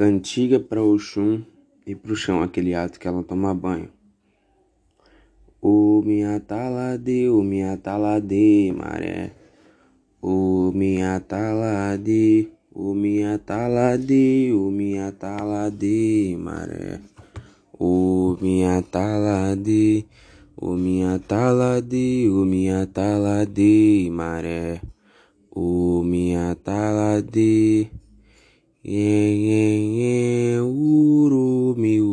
Cantiga para Oxum e pro chão, aquele ato que ela toma banho. O minha talade, o minha talade, maré. O minha talade, o minha talade, o minha talade, maré. O minha talade, o minha talade, o minha talade, maré. O minha talade. Yeah, yeah, yeah, urumiu.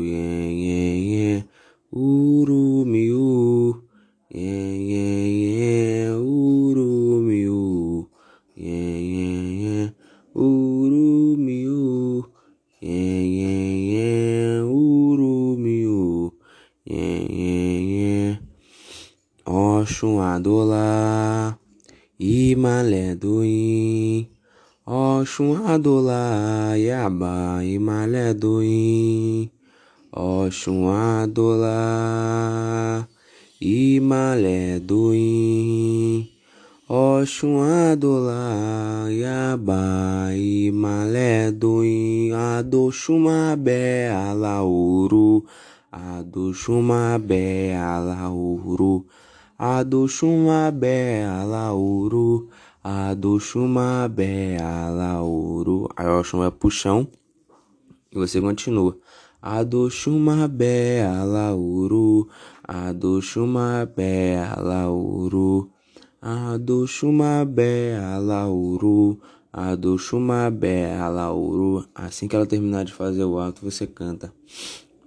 Yeah, yeah, yeah, urumiu. Yeah, yeah, yeah, urumiu. Yeah, yeah, yeah. Oxum adolá, imalé doim. Ọ̀ṣun àdọ́là yàbá ìmàlẹ̀ dòyìn. Ọ̀ṣun àdọ́là ìmàlẹ̀ dòyìn. Ọ̀ṣun àdọ́là yàbá ìmàlẹ̀ dòyìn. Adòṣùmàbẹ̀ aláòru. Adòṣùmàbẹ̀ aláòru. Adòṣùmàbẹ̀ aláòru. A do Chumabé, a Lauro. Aí o Oxum pro chão e você continua. A do Chumabé, a. A do Chumabé, a Lauro. A do Chumabé, a Lauro. A do Chumabé, a Lauro. Assim que ela terminar de fazer o ato, você canta.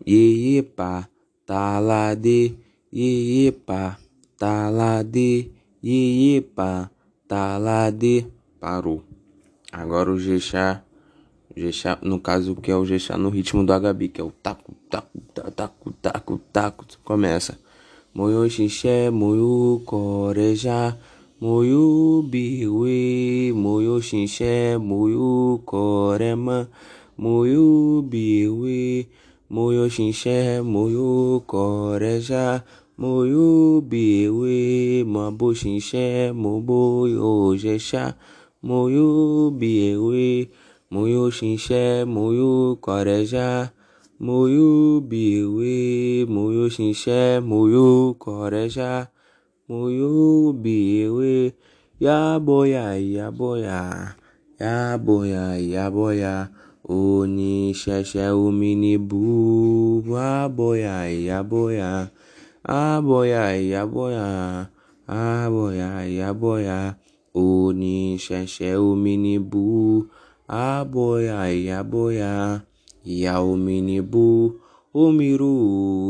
Iê, pá, talade. Iê, pá, talade. Iê, pá. Parou. Agora o Gexá, Gexá, no caso que é o Gexá no ritmo do Agabi, que é o taco, taco, taco, taco, taco, começa. Moyo xixé, moyo corejá, moyo biwe, moyo xixé, moyo corema, moyo biwe, moyo xixé, moyo corejá, Mo yóò bèèrè mọ̀ bó ṣiṣẹ́, mo bóyá ó ṣe ṣá. Mo yóò bèèrè, mo yóò ṣiṣẹ́, mo yóò kọ̀rẹ́ ṣá. Mo yóò bèèrè, mo yóò ṣiṣẹ́, mo yóò kọ̀rẹ́ ṣá. Mo yóò bèèrè, yá bóyá, ìyá bóyá, yá bóyá, ìyá omi ni bú. Wá bóyá. Ábọ̀yà ìyábọ̀yà, ábọ̀yà ìyábọ̀yà, oníṣẹ̀ṣẹ̀ omi ní bú. Ábọ̀yà ìyábọ̀yà, ìyá omi ní bú. Omi ro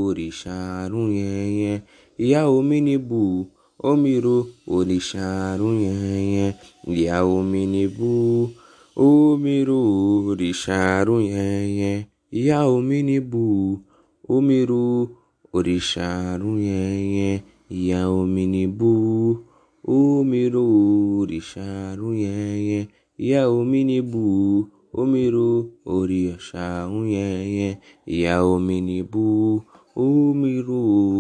òrìṣà àrùn yẹnyẹn, ìyá omi ní bú. Omi ro òrìṣà àrùn yẹnyẹn, ìyá omi ní bú. Omi ro òrìṣà àrùn yẹnyẹn, ìyá omi ní bú. Omi ro ru òrìṣà rún yẹnyẹn. Ìyá omi ni bú. Omi ru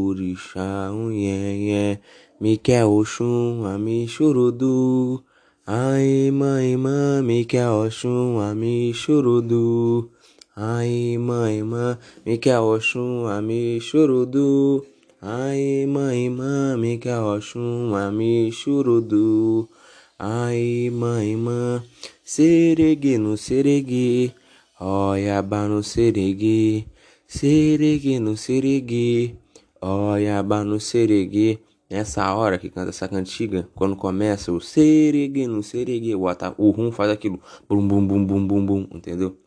òrìṣà rún yẹnyẹn. Mi quer Oxum, a mi chorodo. Ai, mãe, mãe, me quer Oxum, a mi chorodo. Ai, mãe, mãe, me quer Oxum, a mi chorodo. Ai, mãe, mãe, me quer Oxum, a mi chorodo. Ai, mãe, mãe, seregue no seregue. Oiaba no seregue. Seregue no seregue. Oiaba no seregue. Nessa hora que canta essa cantiga, quando começa o seregue no seregue, o, o rum faz aquilo. Bum, bum, bum, bum, bum, bum, entendeu?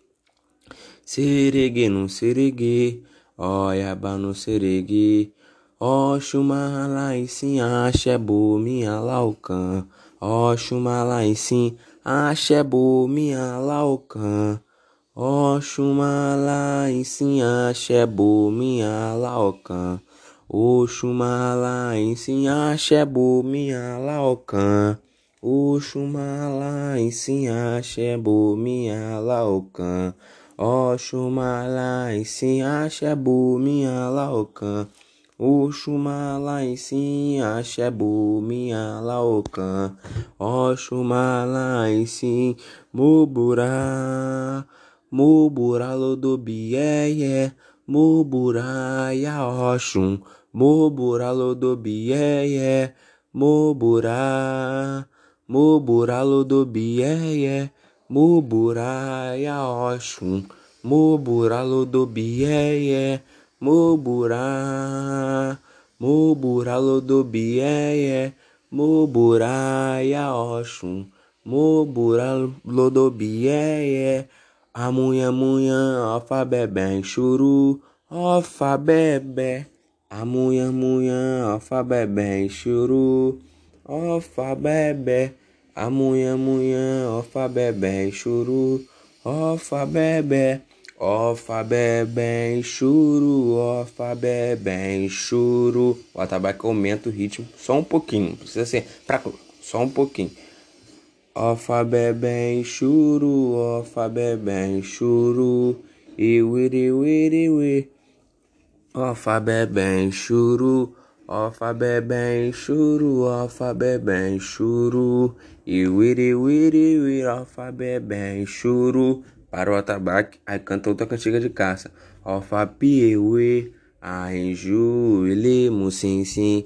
Seregue no seregue. Oiaba no seregue. Oxuma lá em sim, axé bo minha laucan. Oxuma lá em sim, axé bo minha laucan. Oxuma lá em sim, axé bo minha laucan. Oxuma lá em sim, axé bo minha laucan. Oxuma lá em sim, axé bo minha laucan. Oxuma lá em sim, axé bo minha laucan. Oxuma lá em sim, axé bo minha laucan. Oxuma lá em sim, moburá. Moburalodobiyeye, Moburaya Oxum, Moburalodobiyeye, Mobura, Moburalodobiyeye, Moburaya Oxum, Moburalodobiyeye, Mobura, Moburalodobiyeye, Moburaya Oxum, Moburalodobiyeye, Amunha, munha, ofa bebê, churu, ofa bebê. Amunha, munha, ofa bebê, churu, ofa bebê. Amunha, munha, ofa bebê, churu, ofa bebê. Ofa bebê, churu, ofa bebê, churu. O atabaque aumenta o ritmo só um pouquinho, precisa ser pra, só um pouquinho. Ofa bebê churu, ofa bebê churu, iwiri wiri wi. Ofa bebê churu, ofa bebê churu, ofa bebê churu, iwiri wiri wi. Ofa bebê churu. Para o atabaque, aí canta outra cantiga de caça. Ofa piewe, aiju, ele, sim sim.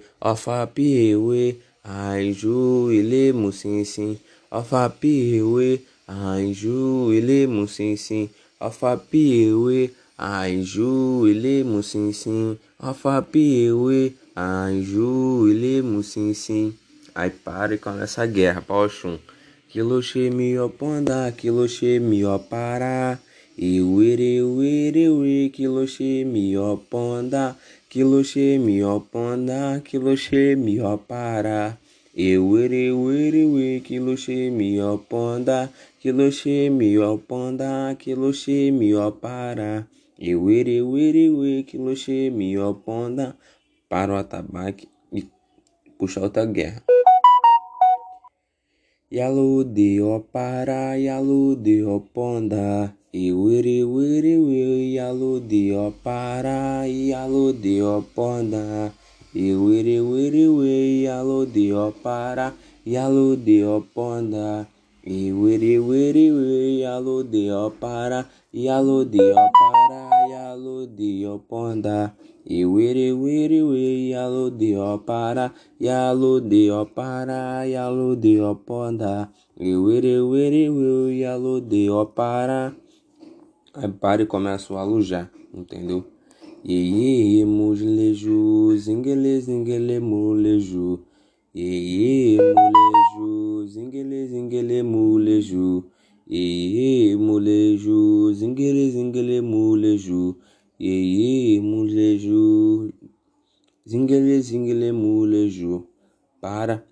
Piewe, aiju, ele, sim sim. Alfa piewe, anju, ele musinsin. Alfa piewe, anju, ele musinsin. Alfa piewe, anju, ele musinsin. Aí para e começa a guerra, Pauxum. Kilo mi panda, kilo mi para. E uere, uere, uere, kilo mi panda. Kilo mi panda, kilo mi para. Ewere were we kiloche mi oponda kiloche mi oponda kiloche mi opara Ewere were we kiloche mi oponda para o atabaque e puxar outra guerra. Yalo de opara yalo de oponda. Ewere were we yalo de opara yalo de oponda. Iwiri wiri we yalo de opara, yalo de. Iwiri wiri we yalo de yalo de opara, yalo de oponda. Iwiri wiri we yalo de opara, yalo de opara, yalo de oponda. Iwiri wiri we yalo de opara. Aí para e começa o alujar, entendeu? Yeye muleju, zingele zingele muleju. Yeye muleju, zingele zingele muleju. Yeye muleju, zingele zingele muleju. Yeye muleju, zingele zingele muleju. Para,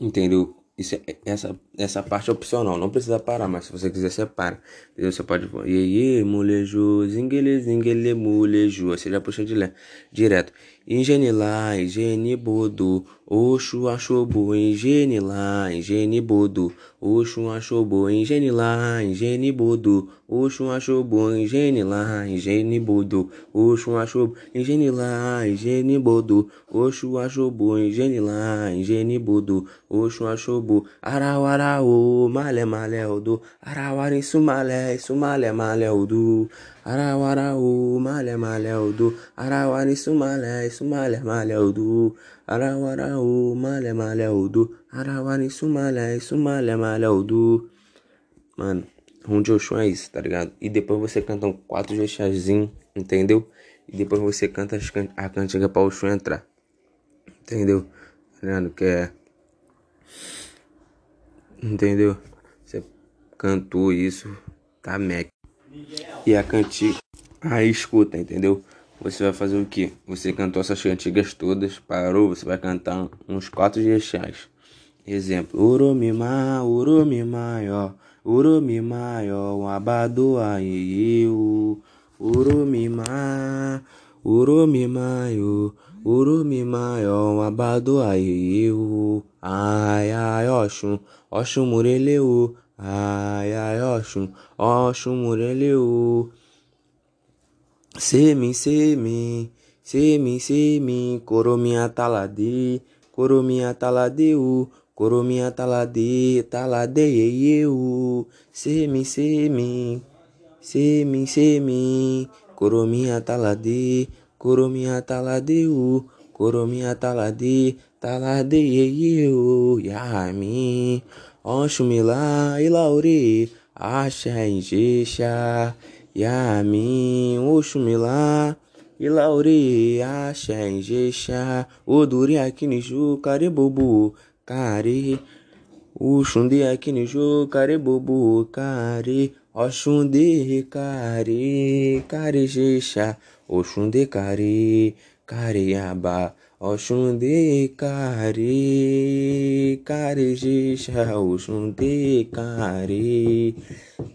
entendeu? Isso é, essa, essa parte é opcional, não precisa parar, mas se você quiser, você para. Entendeu? Você pode. Iê, molejo, zinguele, zinguele, molejo. Você já puxa de, direto. Ingenilá, ingenibodo, Oxo Axobo, Ingenilá, Ingenibodo, Oxo Axobo, Ingenilá, Ingenibodo, Oxo Axobo, Ingenilá, Ingenibodo, Oxo Axobo, Ingenilá, Ingenibodo, Oxo Axobo, Ingenilá, Ingenibodo, Oxo Axobo, Arauarau, Malé Malé Odo, Arauara, isso malé, isso malé malé Odo, Arauarau, Malé Malé Odo, Arauara, isso malé, isso malé malé Odo, Arawarau, malha, malha, udu. Arawari, sumalha, sumalha, malha, udu. Mano, um de é isso, tá ligado? E depois você canta um quatro jexazinho, entendeu? E depois você canta a cantiga pra Oxum entrar. Entendeu? Tá ligado? Que é... Entendeu? Você cantou isso, tá mec. E a cantiga... Aí escuta, entendeu? Você vai fazer o que? Você cantou essas cantigas todas, parou, você vai cantar uns quatro jexás. Exemplo, Urumima, Urumima, ó, Urumima, ó, Abadoa, eu, Urumima, Urumima, ó, Urumima, ó, Abadoa, eu, ai, ai, Oxum, Oxum Mureleu, ai, ai, Oxum, Oxum Mureleu, Semi, semi, semi, semi, coromia talade, coromia taladeu, coromia talade, talade eu, semi, semi, Semi, semi, corominha talade, corominha taladeu, corominha talade, talade eu, yami, oxumila ilaure, axé injexa, yami, oxumila, ilaure, axé injexa, oduri aqui niju, caribobu, cari, oxundi aqui niju, caribobu, cari, Oxunde care, carejexa, Oxunde care, careaba, Oxunde care, carejexa, Oxunde care,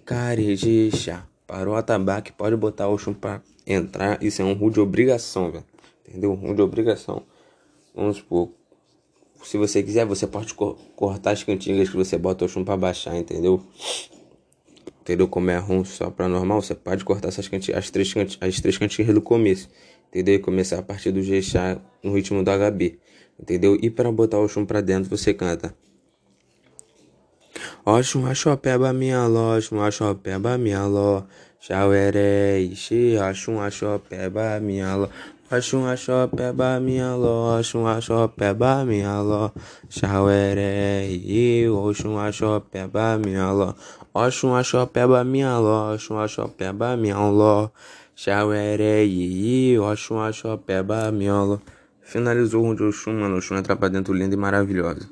carejexa. Parou o atabaque, pode botar o Oxum pra entrar. Isso é um rude de obrigação, velho. Entendeu? Um de obrigação. Vamos supor. Se você quiser, você pode cortar as cantigas que você bota o Oxum pra baixar, entendeu? entendeu? Como é rum só para normal, você pode cortar essas cantigas, as três, cantigas, as três cantigas do começo, entendeu? E começar a partir do G no ritmo do HB, entendeu? E para botar o chum para dentro, você canta. Oxum, axopeba minha ló, oxum, axopeba minha ló, xaueré, ixi, oxum, axopeba minha ló, Oxum, axopeba minha ló, oxum, axopeba minha ló, xaueré, e oxum, axopeba minha ló, oxum, axopeba minha ló, oxum, axopeba minha ló, xaueré, e oxum, axopeba minha ló. Finalizou o Oxum, mano, Oxum entra pra dentro linda e maravilhosa.